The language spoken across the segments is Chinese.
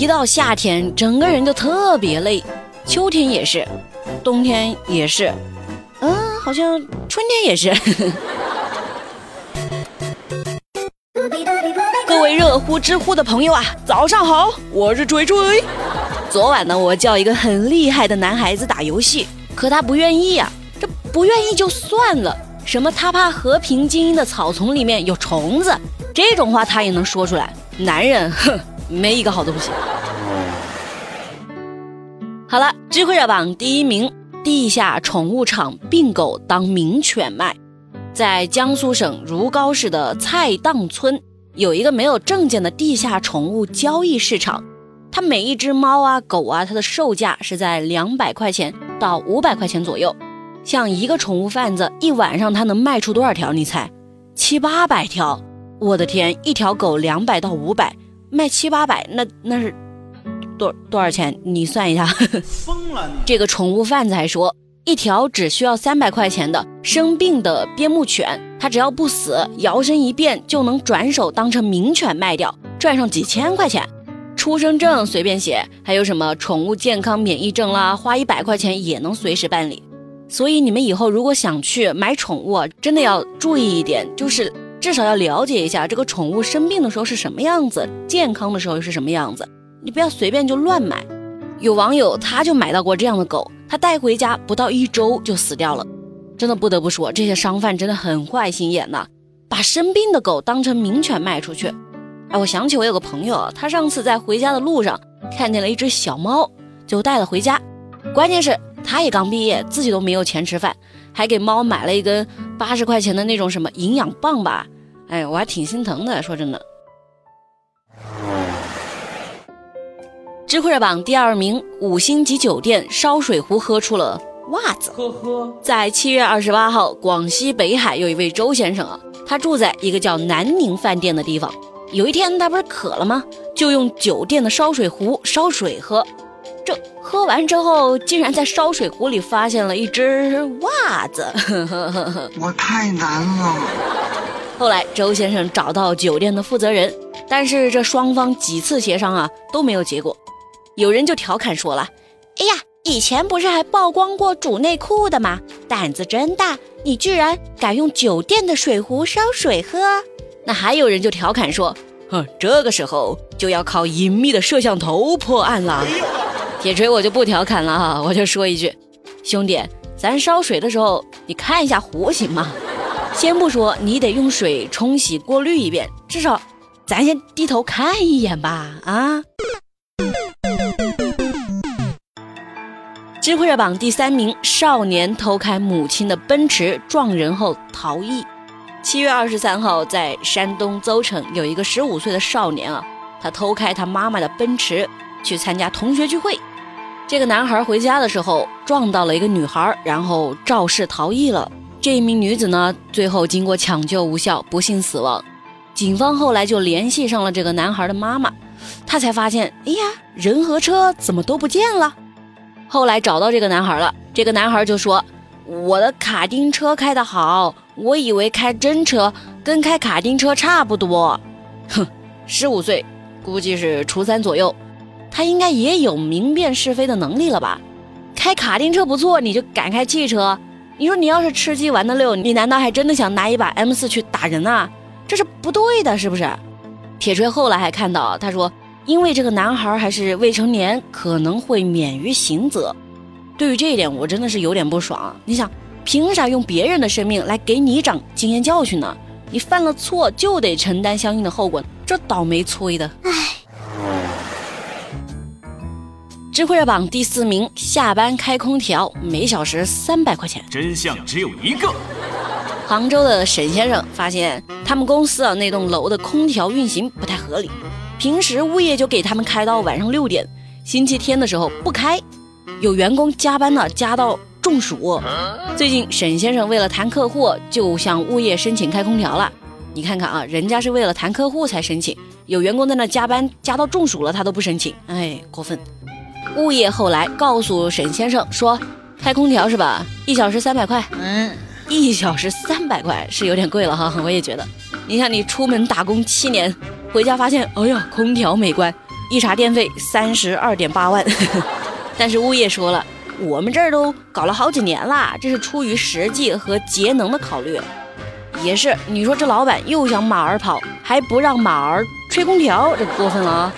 一到夏天，整个人就特别累，秋天也是，冬天也是，嗯，好像春天也是。各位热乎知乎的朋友啊，早上好，我是锤锤。昨晚呢，我叫一个很厉害的男孩子打游戏，可他不愿意呀。这不愿意就算了，什么他怕和平精英的草丛里面有虫子，这种话他也能说出来。男人，哼，没一个好东西。好了，智慧热榜第一名：地下宠物场病狗当名犬卖。在江苏省如皋市的菜荡村，有一个没有证件的地下宠物交易市场。它每一只猫啊、狗啊，它的售价是在两百块钱到五百块钱左右。像一个宠物贩子一晚上他能卖出多少条？你猜？七八百条。我的天，一条狗两百到五百，卖七八百，那那是。多多少钱？你算一下。疯了！这个宠物贩子还说，一条只需要三百块钱的生病的边牧犬，它只要不死，摇身一变就能转手当成名犬卖掉，赚上几千块钱。出生证随便写，还有什么宠物健康免疫证啦，花一百块钱也能随时办理。所以你们以后如果想去买宠物，真的要注意一点，就是至少要了解一下这个宠物生病的时候是什么样子，健康的时候又是什么样子。你不要随便就乱买，有网友他就买到过这样的狗，他带回家不到一周就死掉了。真的不得不说，这些商贩真的很坏心眼呐，把生病的狗当成名犬卖出去。哎，我想起我有个朋友，他上次在回家的路上看见了一只小猫，就带了回家。关键是他也刚毕业，自己都没有钱吃饭，还给猫买了一根八十块钱的那种什么营养棒吧。哎，我还挺心疼的，说真的。智慧热榜第二名，五星级酒店烧水壶喝出了袜子。呵呵，在七月二十八号，广西北海有一位周先生啊，他住在一个叫南宁饭店的地方。有一天他不是渴了吗？就用酒店的烧水壶烧水喝。这喝完之后，竟然在烧水壶里发现了一只袜子。我太难了。后来周先生找到酒店的负责人，但是这双方几次协商啊都没有结果。有人就调侃说了：“哎呀，以前不是还曝光过煮内裤的吗？胆子真大，你居然敢用酒店的水壶烧水喝。”那还有人就调侃说：“哼，这个时候就要靠隐秘的摄像头破案了。”铁锤我就不调侃了哈，我就说一句：“兄弟，咱烧水的时候你看一下壶行吗？先不说你得用水冲洗过滤一遍，至少咱先低头看一眼吧，啊。”智慧热榜第三名，少年偷开母亲的奔驰撞人后逃逸。七月二十三号，在山东邹城有一个十五岁的少年啊，他偷开他妈妈的奔驰去参加同学聚会。这个男孩回家的时候撞到了一个女孩，然后肇事逃逸了。这一名女子呢，最后经过抢救无效，不幸死亡。警方后来就联系上了这个男孩的妈妈，他才发现，哎呀，人和车怎么都不见了。后来找到这个男孩了，这个男孩就说：“我的卡丁车开得好，我以为开真车跟开卡丁车差不多。”哼，十五岁，估计是初三左右，他应该也有明辨是非的能力了吧？开卡丁车不错，你就敢开汽车？你说你要是吃鸡玩的溜，你难道还真的想拿一把 M 四去打人啊？这是不对的，是不是？铁锤后来还看到，他说。因为这个男孩还是未成年，可能会免于刑责。对于这一点，我真的是有点不爽。你想，凭啥用别人的生命来给你长经验教训呢？你犯了错就得承担相应的后果，这倒霉催的。唉。智慧热榜第四名，下班开空调，每小时三百块钱。真相只有一个。杭州的沈先生发现，他们公司啊那栋楼的空调运行不太合理。平时物业就给他们开到晚上六点，星期天的时候不开，有员工加班呢，加到中暑。最近沈先生为了谈客户，就向物业申请开空调了。你看看啊，人家是为了谈客户才申请，有员工在那加班加到中暑了，他都不申请，哎，过分。物业后来告诉沈先生说，开空调是吧？一小时三百块。嗯，一小时三百块是有点贵了哈，我也觉得。你看你出门打工七年。回家发现，哎呀，空调没关，一查电费三十二点八万。但是物业说了，我们这儿都搞了好几年了，这是出于实际和节能的考虑。也是，你说这老板又想马儿跑，还不让马儿吹空调，这过分了啊！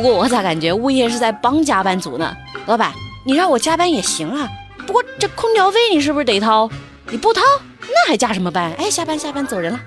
不过我咋感觉物业是在帮加班族呢？老板，你让我加班也行啊，不过这空调费你是不是得掏？你不掏，那还加什么班？哎，下班下班，走人了。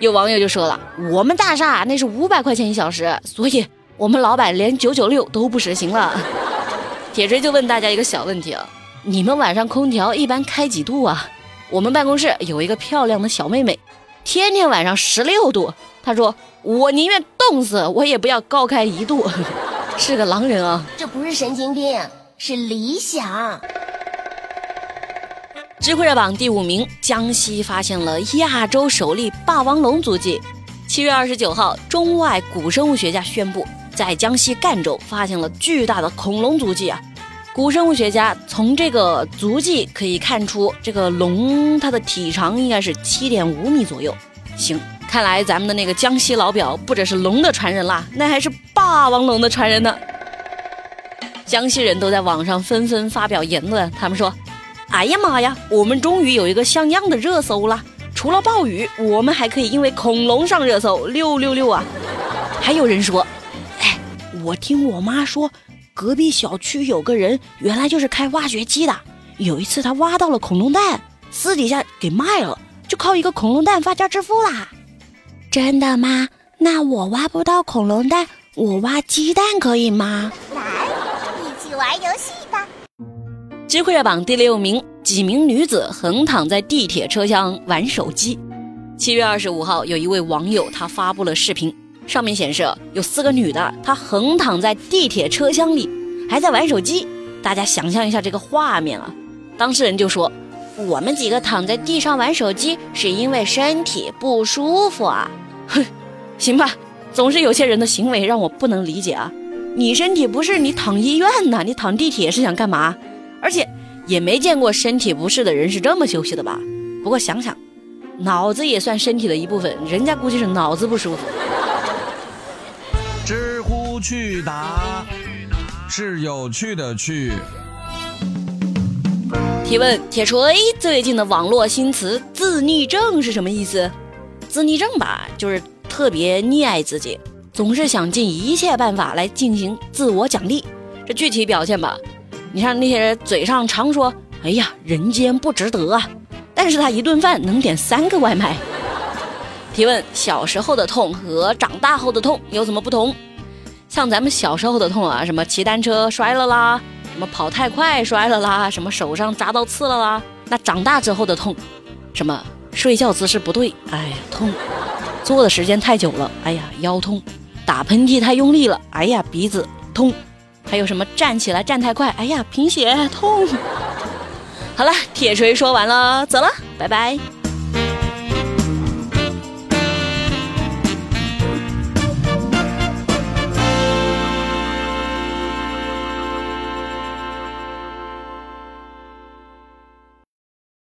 有网友就说了，我们大厦那是五百块钱一小时，所以我们老板连九九六都不实行了。铁锤就问大家一个小问题啊，你们晚上空调一般开几度啊？我们办公室有一个漂亮的小妹妹，天天晚上十六度，她说我宁愿冻死，我也不要高开一度。是个狼人啊，这不是神经病，是理想。智慧热榜第五名，江西发现了亚洲首例霸王龙足迹。七月二十九号，中外古生物学家宣布，在江西赣州发现了巨大的恐龙足迹啊！古生物学家从这个足迹可以看出，这个龙它的体长应该是七点五米左右。行，看来咱们的那个江西老表不只是龙的传人啦，那还是霸王龙的传人呢。江西人都在网上纷纷发表言论，他们说。哎呀妈呀！我们终于有一个像样的热搜了。除了暴雨，我们还可以因为恐龙上热搜，六六六啊！还有人说，哎，我听我妈说，隔壁小区有个人原来就是开挖掘机的。有一次他挖到了恐龙蛋，私底下给卖了，就靠一个恐龙蛋发家致富啦。真的吗？那我挖不到恐龙蛋，我挖鸡蛋可以吗？来，一起玩游戏吧。知乎热榜第六名，几名女子横躺在地铁车厢玩手机。七月二十五号，有一位网友他发布了视频，上面显示有四个女的，她横躺在地铁车厢里，还在玩手机。大家想象一下这个画面啊！当事人就说：“我们几个躺在地上玩手机，是因为身体不舒服啊。”哼，行吧，总是有些人的行为让我不能理解啊！你身体不适，你躺医院呢？你躺地铁是想干嘛？而且也没见过身体不适的人是这么休息的吧？不过想想，脑子也算身体的一部分，人家估计是脑子不舒服。知乎趣答是有趣的趣。提问：铁锤最近的网络新词“自溺症”是什么意思？自溺症吧，就是特别溺爱自己，总是想尽一切办法来进行自我奖励。这具体表现吧。你看那些人嘴上常说“哎呀，人间不值得啊”，但是他一顿饭能点三个外卖。提问：小时候的痛和长大后的痛有什么不同？像咱们小时候的痛啊，什么骑单车摔了啦，什么跑太快摔了啦，什么手上扎到刺了啦。那长大之后的痛，什么睡觉姿势不对，哎呀痛；坐的时间太久了，哎呀腰痛；打喷嚏太用力了，哎呀鼻子痛。还有什么站起来站太快？哎呀，贫血痛。好了，铁锤说完了，走了，拜拜。